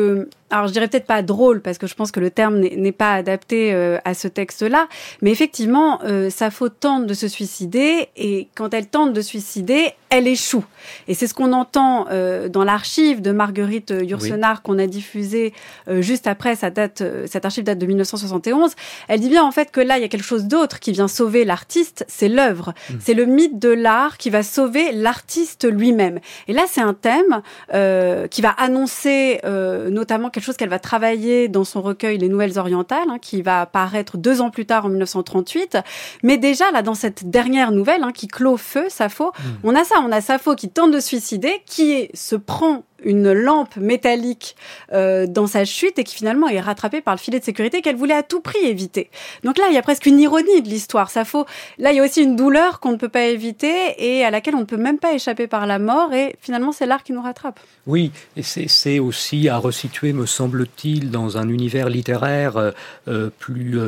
alors je dirais peut-être pas drôle parce que je pense que le terme n'est pas adapté euh, à ce texte-là, mais effectivement, euh, Sappho tente de se suicider et quand elle tente de suicider, elle échoue. Et c'est ce qu'on entend euh, dans l'archive de Marguerite Yourcenar qu'on a diffusé euh, juste après. Ça date, euh, cette archive date de 1971. Elle dit bien en fait que là, il y a quelque chose d'autre qui vient sauver l'artiste, c'est l'œuvre, c'est le mythe de l'art qui va sauver l'artiste lui-même. Et là, c'est un thème euh, qui va annoncer euh, notamment quelque chose qu'elle va travailler dans son recueil Les Nouvelles Orientales, hein, qui va apparaître deux ans plus tard en 1938. Mais déjà, là, dans cette dernière nouvelle hein, qui clôt Feu, Sappho, on a ça, on a Sappho qui tente de suicider, qui se prend une lampe métallique euh, dans sa chute et qui finalement est rattrapée par le filet de sécurité qu'elle voulait à tout prix éviter. Donc là, il y a presque une ironie de l'histoire. Faut. Là, il y a aussi une douleur qu'on ne peut pas éviter et à laquelle on ne peut même pas échapper par la mort. Et finalement, c'est l'art qui nous rattrape. Oui, et c'est aussi à resituer, me semble-t-il, dans un univers littéraire euh, euh, plus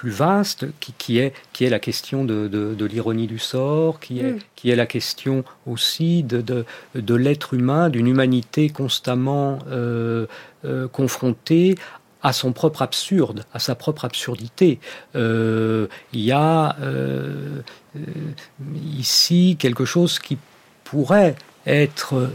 plus vaste, qui, qui, est, qui est la question de, de, l'ironie du sort, qui est, mm. qui est la question aussi de, de, de l'être humain, d'une humanité constamment euh, euh, confrontée à son propre absurde, à sa propre absurdité. il y a ici quelque chose qui pourrait être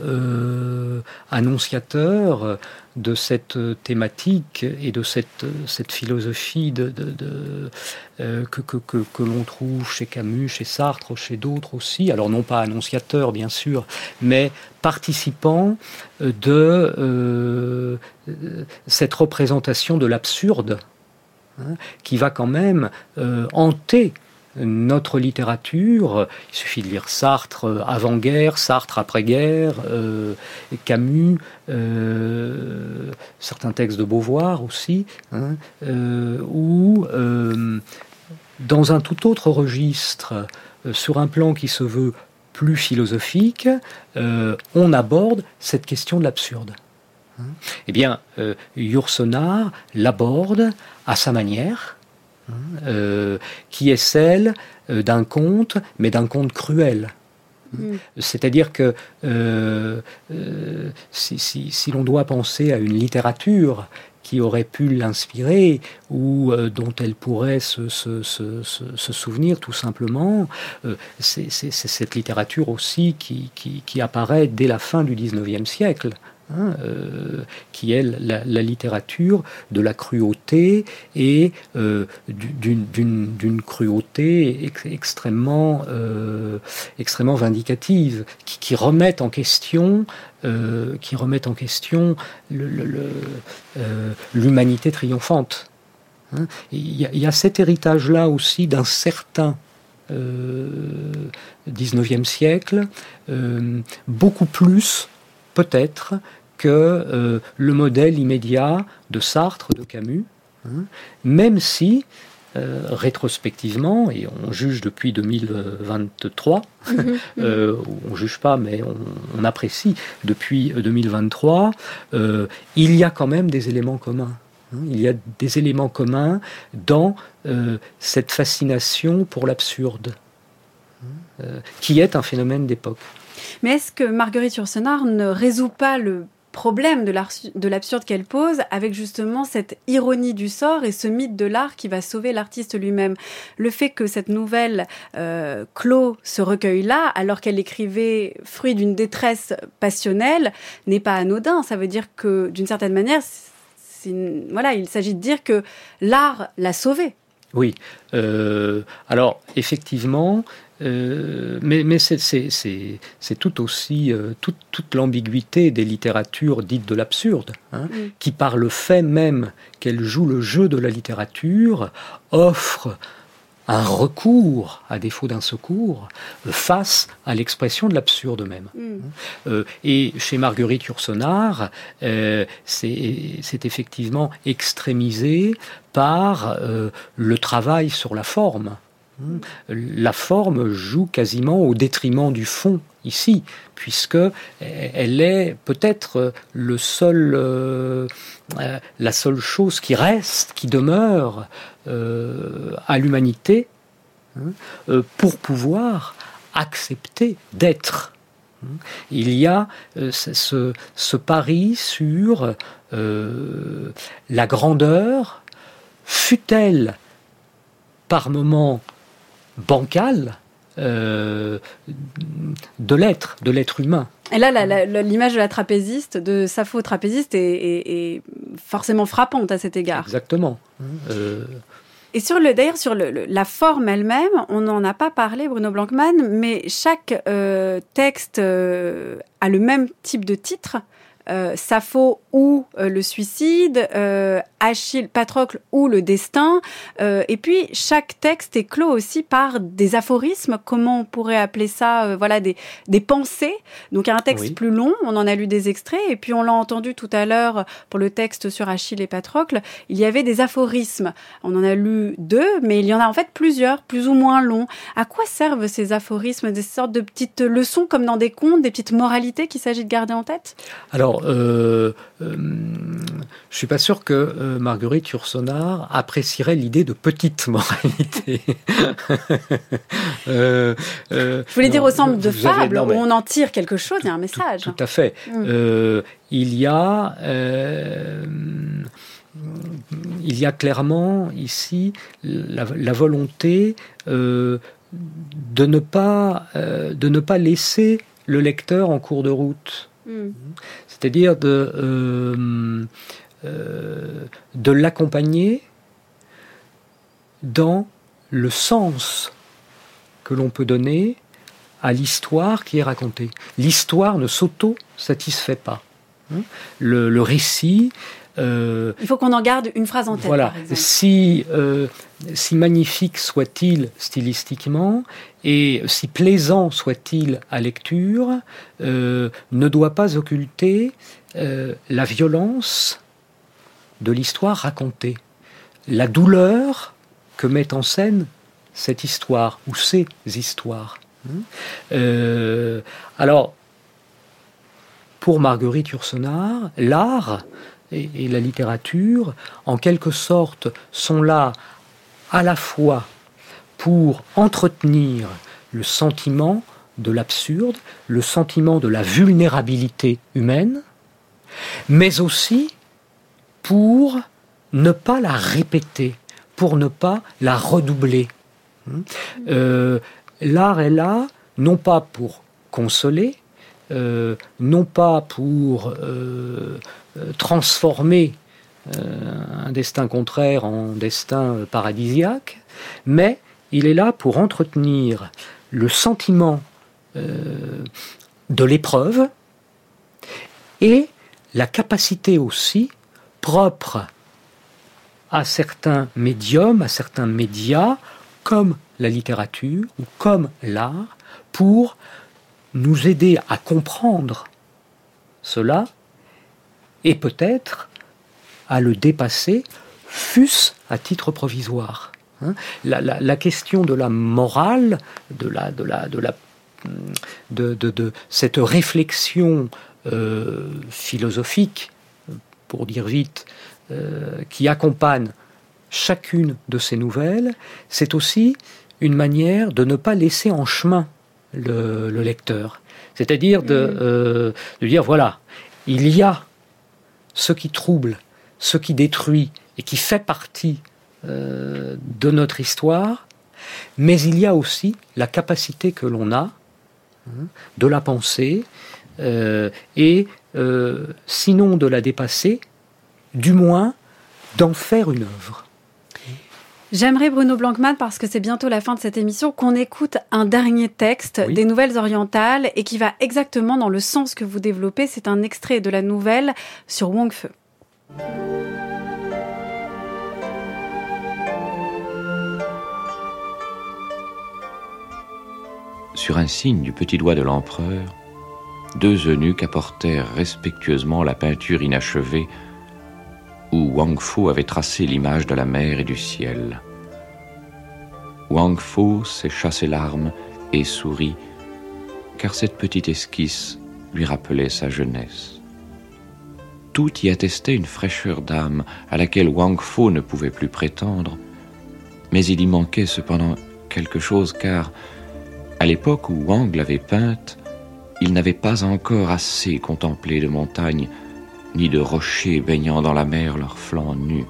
annonciateur de cette thématique et de cette, philosophie euh, que, l'on trouve chez Camus, chez Sartre, chez d'autres aussi, alors non pas annonciateur bien sûr, mais participant de euh, cette représentation de l'absurde hein, qui va quand même euh, hanter notre littérature, il suffit de lire Sartre avant-guerre, Sartre après-guerre, euh, Camus, euh, certains textes de Beauvoir aussi, hein, euh, ou dans un tout autre registre, sur un plan qui se veut plus philosophique, on aborde cette question de l'absurde. Hein. Eh bien, Yourcenar l'aborde à sa manière, euh, qui est celle euh, d'un conte, mais d'un conte cruel. Mm. C'est-à-dire que euh, si, l'on doit penser à une littérature qui aurait pu l'inspirer ou dont elle pourrait se, souvenir tout simplement, c'est cette littérature aussi qui, qui, apparaît dès la fin du XIXe siècle. Hein, euh, qui est la, littérature de la cruauté et euh, d'une cruauté extrêmement, euh, extrêmement vindicative, qui, qui remettent en question, qui en question l'humanité triomphante. Hein. Il y, y, a cet héritage-là aussi d'un certain 19e siècle, beaucoup plus peut-être que euh, le modèle immédiat de Sartre, de Camus, hein, même si, euh, rétrospectivement, et on juge depuis 2023, mhm, mhm. euh, on ne juge pas, mais on, apprécie depuis 2023, il y a quand même des éléments communs. Hein. il y a des éléments communs dans cette fascination pour l'absurde, hein, qui est un phénomène d'époque. Mais est-ce que Marguerite Yourcenar ne résout pas le problème de l'absurde qu'elle pose avec justement cette ironie du sort et ce mythe de l'art qui va sauver l'artiste lui-même? Le fait que cette nouvelle euh, clôt ce recueil-là, alors qu'elle écrivait fruit d'une détresse passionnelle, n'est pas anodin. Ça veut dire que d'une certaine manière, voilà, il s'agit de dire que l'art l'a sauvée. Oui. Euh, alors, effectivement, euh, mais, mais c'est tout aussi euh, toute, l'ambiguïté des littératures dites de l'absurde, hein, qui par le fait même qu'elles jouent le jeu de la littérature, offrent un recours, à défaut d'un secours, face à l'expression de l'absurde même. Mm. et chez Marguerite Yourcenar, c'est effectivement extrémisé par le travail sur la forme. La forme joue quasiment au détriment du fond ici, puisque elle est peut-être le seul, euh, euh, la seule chose qui reste, qui demeure euh, à l'humanité hein, pour pouvoir accepter d'être. Il y a ce, pari sur la grandeur, fut-elle par moments bancale euh, de l'être, de l'être humain. Et là, l'image de la trapéziste, de Sappho trapéziste, est, forcément frappante à cet égard. Exactement. Euh, Et sur le, d'ailleurs, sur la forme elle-même, on n'en a pas parlé, Bruno Blankman, mais chaque euh, texte a le même type de titre. Euh, Sappho ou euh, le suicide, euh, Achille, Patrocle ou le destin. Euh, et puis chaque texte est clos aussi par des aphorismes, comment on pourrait appeler ça, euh, voilà, des, des pensées. Donc il y a un texte Oui. plus long, on en a lu des extraits, et puis on l'a entendu tout à l'heure pour le texte sur Achille et Patrocle, il y avait des aphorismes. On en a lu deux, mais il y en a en fait plusieurs, plus ou moins longs. À quoi servent ces aphorismes? Des sortes de petites leçons comme dans des contes, des petites moralités qu'il s'agit de garder en tête? Alors, euh, euh, je suis pas sûr que euh, Marguerite Yourcenar apprécierait l'idée de petite moralité. Euh, euh, Je voulais dire au centre de avez- non, où on en tire quelque chose, il y a un message. Tout à fait. Mm. Euh, il y a, euh, il y a clairement ici la, la volonté euh, de ne pas, euh, de ne pas laisser le lecteur en cours de route. Mm. C'est-à-dire de, euh, euh, de l'accompagner dans le sens que l'on peut donner à l'histoire qui est racontée. L'histoire ne s'auto-satisfait pas. Hein. Le, le récit, euh, Il faut qu'on en garde une phrase en tête, voilà, par si, si magnifique soit-il stylistiquement et si plaisant soit-il à lecture, euh, ne doit pas occulter euh, la violence de l'histoire racontée, la douleur que met en scène cette histoire ou ces histoires. Hein. Euh, alors, pour Marguerite Yourcenar, l'art et, et la littérature, en quelque sorte, sont là à la fois pour entretenir le sentiment de l'absurde, le sentiment de la vulnérabilité humaine, mais aussi pour ne pas la répéter, pour ne pas la redoubler. Hein. Euh, L'art est là, non pas pour consoler, euh, non pas pour euh, transformer un destin contraire en destin paradisiaque, mais il est là pour entretenir le sentiment euh, de l'épreuve et la capacité aussi propre à certains médiums, à certains médias, comme la littérature ou comme l'art, pour nous aider à comprendre cela et peut-être à le dépasser, fût-ce à titre provisoire. Hein. la, la- la question de la morale, de la, de la, de la, de, de- de cette réflexion euh, philosophique, pour dire vite, euh, qui accompagne chacune de ces nouvelles, c'est aussi une manière de ne pas laisser en chemin le, le lecteur. C'est-à-dire de, euh, de dire, voilà, il y a ce qui trouble, ce qui détruit et qui fait partie euh, de notre histoire, mais il y a aussi la capacité que l'on a hein, de la penser euh, et euh, sinon de la dépasser, du moins d'en faire une œuvre. J'aimerais Bruno Blancman, parce que c'est bientôt la fin de cette émission, qu'on écoute un dernier texte Oui. des Nouvelles Orientales et qui va exactement dans le sens que vous développez. C'est un extrait de la nouvelle sur Wong Feu. Sur un signe du petit doigt de l'empereur, deux eunuques apportèrent respectueusement la peinture inachevée où Wang Fu avait tracé l'image de la mer et du ciel. Wang Fu sécha ses larmes et sourit, car cette petite esquisse lui rappelait sa jeunesse. Tout y attestait une fraîcheur d'âme à laquelle Wang Fu ne pouvait plus prétendre, mais il y manquait cependant quelque chose car, à l'époque où Wang l'avait peinte, il n'avait pas encore assez contemplé de montagnes, ni de rochers baignant dans la mer leurs flancs nus,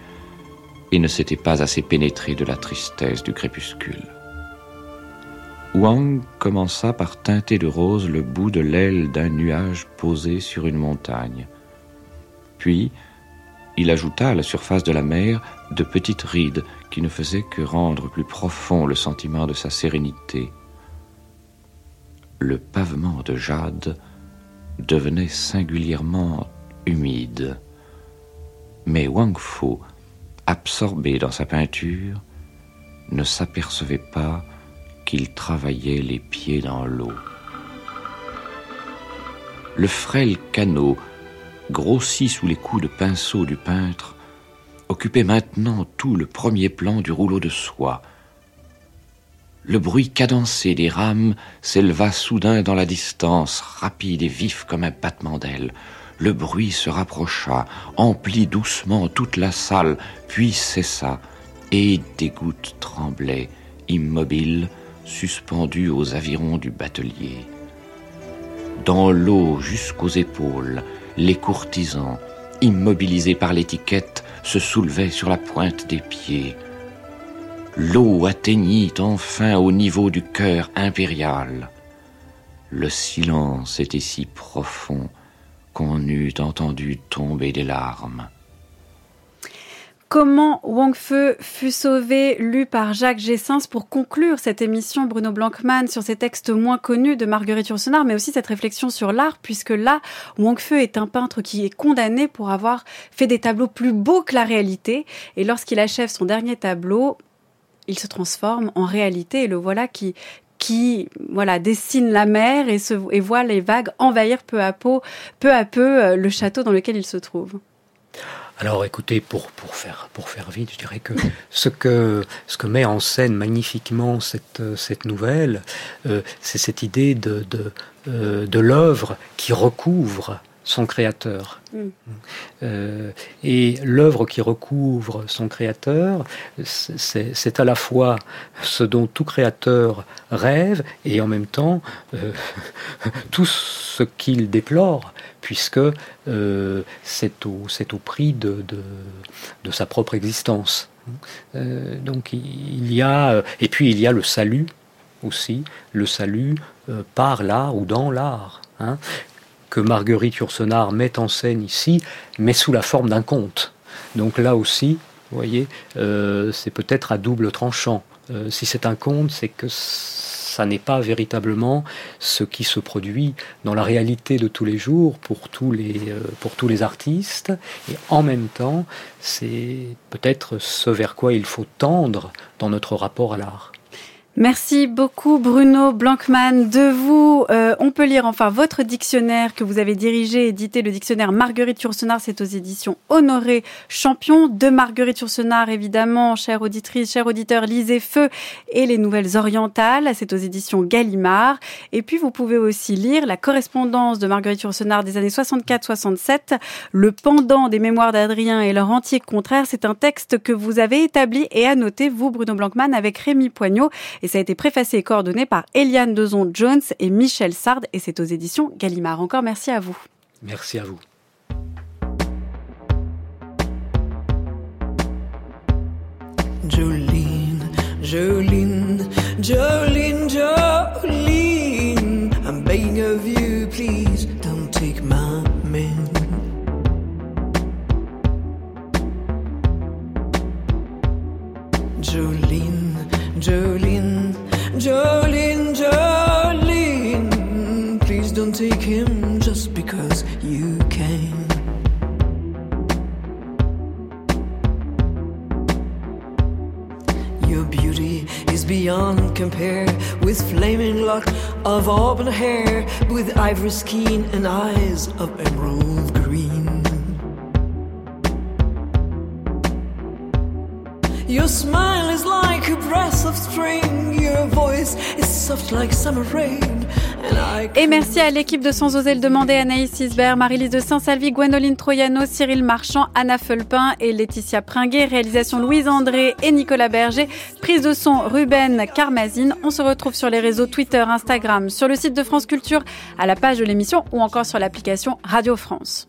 et ne s'était pas assez pénétré de la tristesse du crépuscule. Wang commença par teinter de rose le bout de l'aile d'un nuage posé sur une montagne. Puis, il ajouta à la surface de la mer de petites rides qui ne faisaient que rendre plus profond le sentiment de sa sérénité. Le pavement de jade devenait singulièrement humide. Mais Wang Fu, absorbé dans sa peinture, ne s'apercevait pas qu'il travaillait les pieds dans l'eau. Le frêle canot, grossi sous les coups de pinceau du peintre, occupait maintenant tout le premier plan du rouleau de soie. Le bruit cadencé des rames s'éleva soudain dans la distance, rapide et vif comme un battement d'ailes. Le bruit se rapprocha, emplit doucement toute la salle, puis cessa, et des gouttes tremblaient, immobiles, suspendues aux avirons du batelier. Dans l'eau jusqu'aux épaules, les courtisans, immobilisés par l'étiquette, se soulevaient sur la pointe des pieds. L'eau atteignit enfin au niveau du cœur impérial. Le silence était si profond qu'on eût entendu tomber des larmes. Comment Wang Feu fut sauvé, lu par Jacques Gessens pour conclure cette émission Bruno Blankman sur ces textes moins connus de Marguerite Yourcenar, mais aussi cette réflexion sur l'art, puisque là, Wang Feu est un peintre qui est condamné pour avoir fait des tableaux plus beaux que la réalité. Et lorsqu'il achève son dernier tableau, il se transforme en réalité et le voilà qui, qui voilà dessine la mer et, se, et voit les vagues envahir peu à peu, peu à peu euh, le château dans lequel il se trouve. Alors écoutez, pour, pour, faire, pour faire vite, je dirais que ce que, ce que met en scène magnifiquement cette, cette nouvelle, euh, c'est cette idée de, de, euh, de l'œuvre qui recouvre son créateur. Mm. Euh, et l'œuvre qui recouvre son créateur, c'est à la fois ce dont tout créateur rêve et en même temps euh, tout ce qu'il déplore, puisque euh, c'est au, au, prix de, de, de, sa propre existence. donc il y a, et puis il y a le salut aussi, le salut par l'art ou dans l'art. Hein que Marguerite Yourcenar met en scène ici, mais sous la forme d'un conte. Donc là aussi, vous voyez, euh, c'est peut-être à double tranchant. Euh, si c'est un conte, c'est que ça n'est pas véritablement ce qui se produit dans la réalité de tous les jours pour tous les, euh, pour tous les artistes. Et en même temps, c'est peut-être ce vers quoi il faut tendre dans notre rapport à l'art. Merci beaucoup Bruno Blankman. De vous, euh, on peut lire enfin votre dictionnaire que vous avez dirigé, édité, le dictionnaire Marguerite Yourcenar, c'est aux éditions Honoré Champion. De Marguerite Yourcenar, évidemment, chère auditrice, chers auditeurs, lisez Feu et les Nouvelles Orientales, c'est aux éditions Gallimard. Et puis vous pouvez aussi lire la correspondance de Marguerite Yourcenar des années 64-67, le pendant des mémoires d'Adrien et leur entier contraire. C'est un texte que vous avez établi et annoté, vous Bruno Blankman, avec Rémi Poignot et ça a été préfacé et coordonné par Eliane Dezon-Jones et Michel Sard et c'est aux éditions Gallimard. Encore merci à vous. Merci à vous. Jolene, Jolene, Jolene, Jolene, I'm begging of you, please don't take my man. Jolene. Jolene, take him just because you can. Your beauty is beyond compare with flaming lock of auburn hair, with ivory skin and eyes of emerald green. Your smile is like a breath of spring. Your voice is soft like summer rain. Et merci à l'équipe de Sans oser le demander, Anaïs Isbert, Marie-Lise de Saint-Salvi, Gwenoline Troyano, Cyril Marchand, Anna Fulpin et Laetitia Pringuet. Réalisation Louise André et Nicolas Berger. Prise de son Ruben Carmazine. On se retrouve sur les réseaux Twitter, Instagram, sur le site de France Culture, à la page de l'émission ou encore sur l'application Radio France.